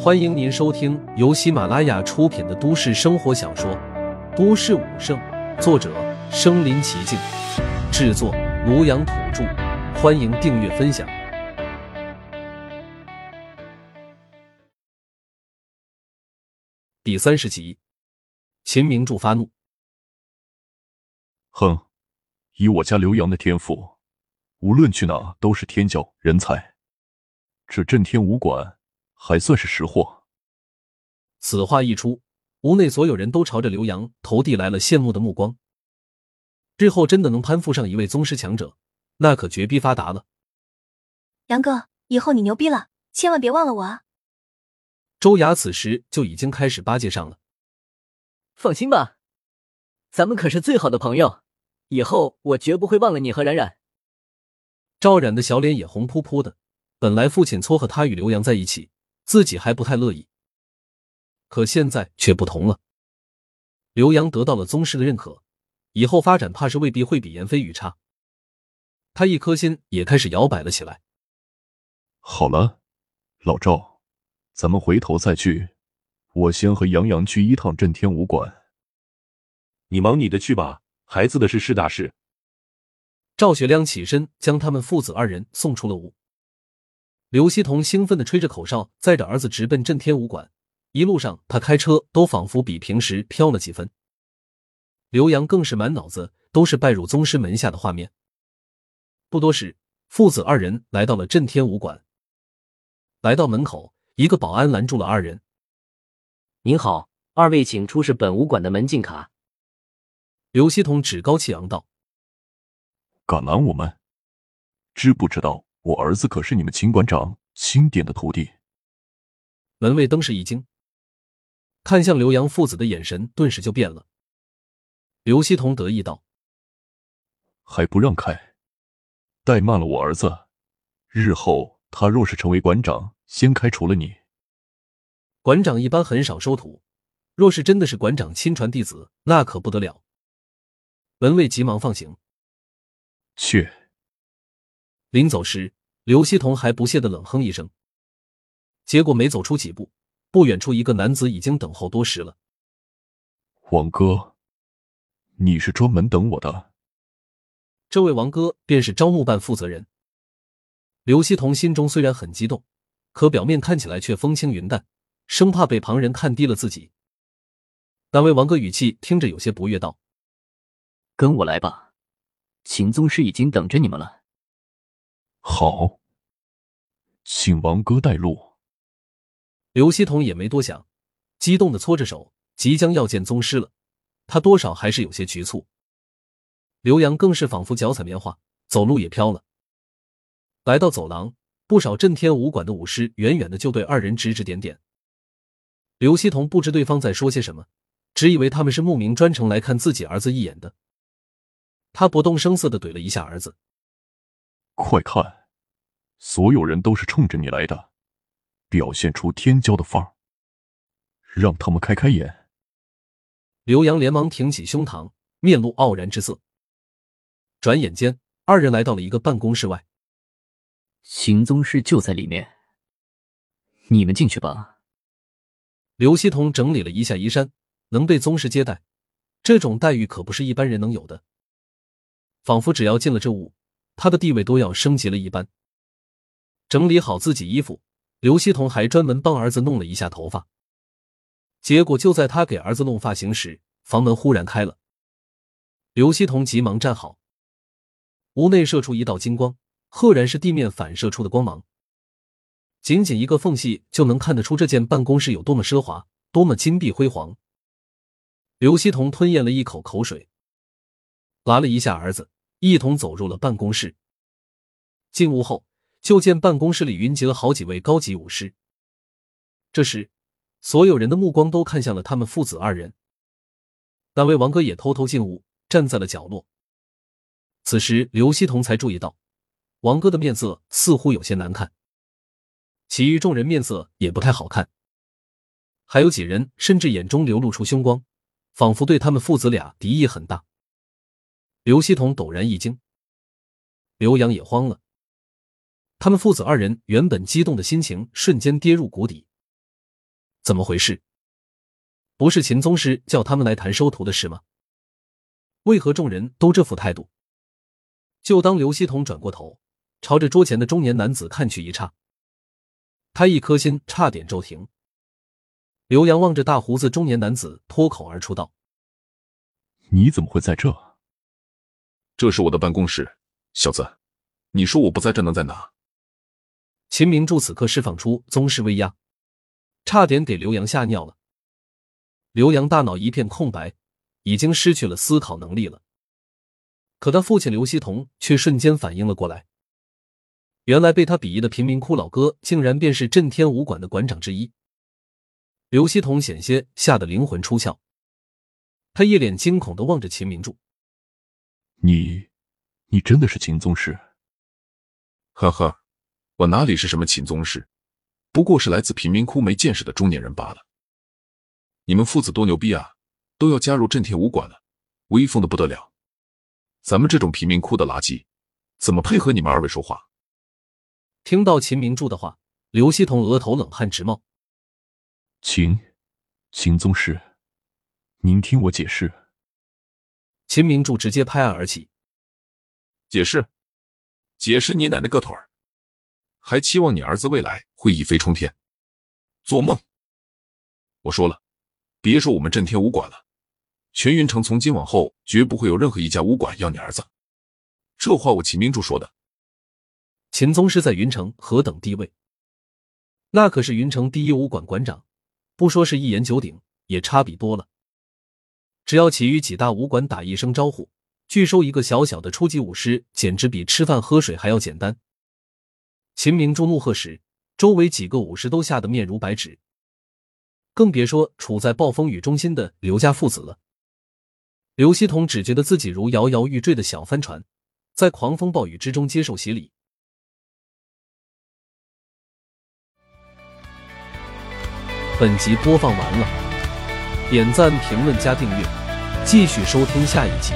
欢迎您收听由喜马拉雅出品的都市生活小说《都市武圣》，作者：身临其境，制作：庐阳土著。欢迎订阅分享。第三十集，秦明柱发怒。哼，以我家刘洋的天赋，无论去哪都是天骄人才。这震天武馆还算是识货。此话一出，屋内所有人都朝着刘洋投递来了羡慕的目光。日后真的能攀附上一位宗师强者，那可绝逼发达了。杨哥，以后你牛逼了，千万别忘了我啊！周雅此时就已经开始巴结上了。放心吧，咱们可是最好的朋友，以后我绝不会忘了你和冉冉。赵冉的小脸也红扑扑的。本来父亲撮合他与刘洋在一起，自己还不太乐意，可现在却不同了。刘洋得到了宗师的认可，以后发展怕是未必会比严飞宇差。他一颗心也开始摇摆了起来。好了，老赵，咱们回头再聚。我先和杨洋去一趟震天武馆。你忙你的去吧，孩子的事是大事。赵学良起身将他们父子二人送出了屋。刘希同兴奋的吹着口哨，载着儿子直奔震天武馆。一路上，他开车都仿佛比平时飘了几分。刘洋更是满脑子都是拜入宗师门下的画面。不多时，父子二人来到了震天武馆。来到门口，一个保安拦住了二人：“您好，二位请出示本武馆的门禁卡。”刘希同趾高气扬道：“敢拦我们？知不知道？”我儿子可是你们秦馆长钦点的徒弟。门卫登时一惊，看向刘洋父子的眼神顿时就变了。刘希同得意道：“还不让开？怠慢了我儿子，日后他若是成为馆长，先开除了你。馆长一般很少收徒，若是真的是馆长亲传弟子，那可不得了。”门卫急忙放行。去。临走时，刘希同还不屑的冷哼一声。结果没走出几步，不远处一个男子已经等候多时了。王哥，你是专门等我的？这位王哥便是招募办负责人。刘希同心中虽然很激动，可表面看起来却风轻云淡，生怕被旁人看低了自己。那位王哥语气听着有些不悦，道：“跟我来吧，秦宗师已经等着你们了。”好，请王哥带路。刘希同也没多想，激动的搓着手，即将要见宗师了。他多少还是有些局促。刘洋更是仿佛脚踩棉花，走路也飘了。来到走廊，不少震天武馆的武师远远的就对二人指指点点。刘希同不知对方在说些什么，只以为他们是慕名专程来看自己儿子一眼的。他不动声色的怼了一下儿子。快看，所有人都是冲着你来的，表现出天骄的范儿，让他们开开眼。刘洋连忙挺起胸膛，面露傲然之色。转眼间，二人来到了一个办公室外。行宗师就在里面，你们进去吧。刘希同整理了一下衣衫，能被宗师接待，这种待遇可不是一般人能有的。仿佛只要进了这屋。他的地位都要升级了一般。整理好自己衣服，刘希彤还专门帮儿子弄了一下头发。结果就在他给儿子弄发型时，房门忽然开了。刘希彤急忙站好，屋内射出一道金光，赫然是地面反射出的光芒。仅仅一个缝隙就能看得出这间办公室有多么奢华，多么金碧辉煌。刘希彤吞咽了一口口水，拉了一下儿子。一同走入了办公室。进屋后，就见办公室里云集了好几位高级武师。这时，所有人的目光都看向了他们父子二人。那位王哥也偷偷进屋，站在了角落。此时，刘希同才注意到，王哥的面色似乎有些难看，其余众人面色也不太好看，还有几人甚至眼中流露出凶光，仿佛对他们父子俩敌意很大。刘希同陡然一惊，刘洋也慌了。他们父子二人原本激动的心情瞬间跌入谷底。怎么回事？不是秦宗师叫他们来谈收徒的事吗？为何众人都这副态度？就当刘希同转过头，朝着桌前的中年男子看去一刹，他一颗心差点骤停。刘洋望着大胡子中年男子，脱口而出道：“你怎么会在这？这是我的办公室，小子，你说我不在这能在哪？”秦明柱此刻释放出宗师威压，差点给刘洋吓尿了。刘洋大脑一片空白，已经失去了思考能力了。可他父亲刘希同却瞬间反应了过来，原来被他鄙夷的贫民窟老哥，竟然便是震天武馆的馆长之一。刘希同险些吓得灵魂出窍，他一脸惊恐的望着秦明柱：“你，你真的是秦宗师？”“呵呵，我哪里是什么秦宗师，不过是来自贫民窟没见识的中年人罢了。你们父子多牛逼啊，都要加入震天武馆了，威风的不得了。咱们这种贫民窟的垃圾，怎么配合你们二位说话？”听到秦明柱的话，刘希同额头冷汗直冒。秦，秦宗师，您听我解释。秦明柱直接拍案而起，解释，解释你奶奶个腿儿！还期望你儿子未来会一飞冲天？做梦！我说了，别说我们震天武馆了，全云城从今往后绝不会有任何一家武馆要你儿子。这话我秦明柱说的。秦宗师在云城何等地位？那可是云城第一武馆馆长。不说是一言九鼎，也差比多了。只要其余几大武馆打一声招呼，拒收一个小小的初级武师，简直比吃饭喝水还要简单。秦明珠怒喝时，周围几个武士都吓得面如白纸，更别说处在暴风雨中心的刘家父子了。刘希同只觉得自己如摇摇欲坠的小帆船，在狂风暴雨之中接受洗礼。本集播放完了，点赞、评论、加订阅，继续收听下一集。